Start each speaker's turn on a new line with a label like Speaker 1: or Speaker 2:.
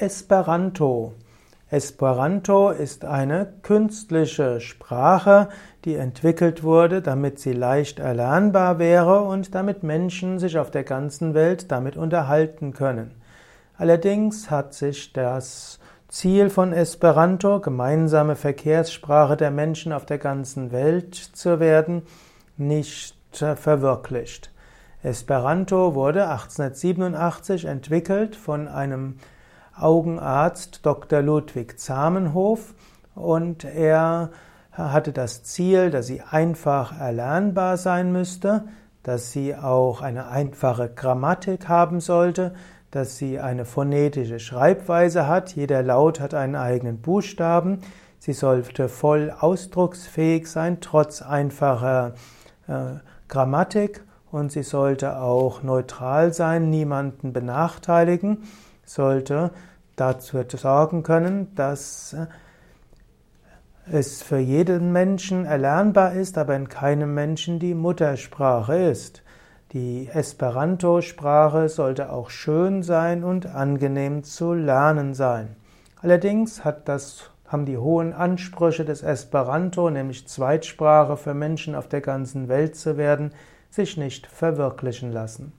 Speaker 1: Esperanto. Esperanto ist eine künstliche Sprache, die entwickelt wurde, damit sie leicht erlernbar wäre und damit Menschen sich auf der ganzen Welt damit unterhalten können. Allerdings hat sich das Ziel von Esperanto, gemeinsame Verkehrssprache der Menschen auf der ganzen Welt zu werden, nicht verwirklicht. Esperanto wurde 1887 entwickelt von einem Augenarzt Dr. Ludwig Zamenhof und er hatte das Ziel, dass sie einfach erlernbar sein müsste, dass sie auch eine einfache Grammatik haben sollte, dass sie eine phonetische Schreibweise hat, jeder Laut hat einen eigenen Buchstaben, sie sollte voll ausdrucksfähig sein, trotz einfacher äh, Grammatik. Und sie sollte auch neutral sein, niemanden benachteiligen, sollte dazu sorgen können, dass es für jeden Menschen erlernbar ist, aber in keinem Menschen die Muttersprache ist. Die Esperanto-Sprache sollte auch schön sein und angenehm zu lernen sein. Allerdings das, haben die hohen Ansprüche des Esperanto, nämlich Zweitsprache für Menschen auf der ganzen Welt zu werden, sich nicht verwirklichen lassen.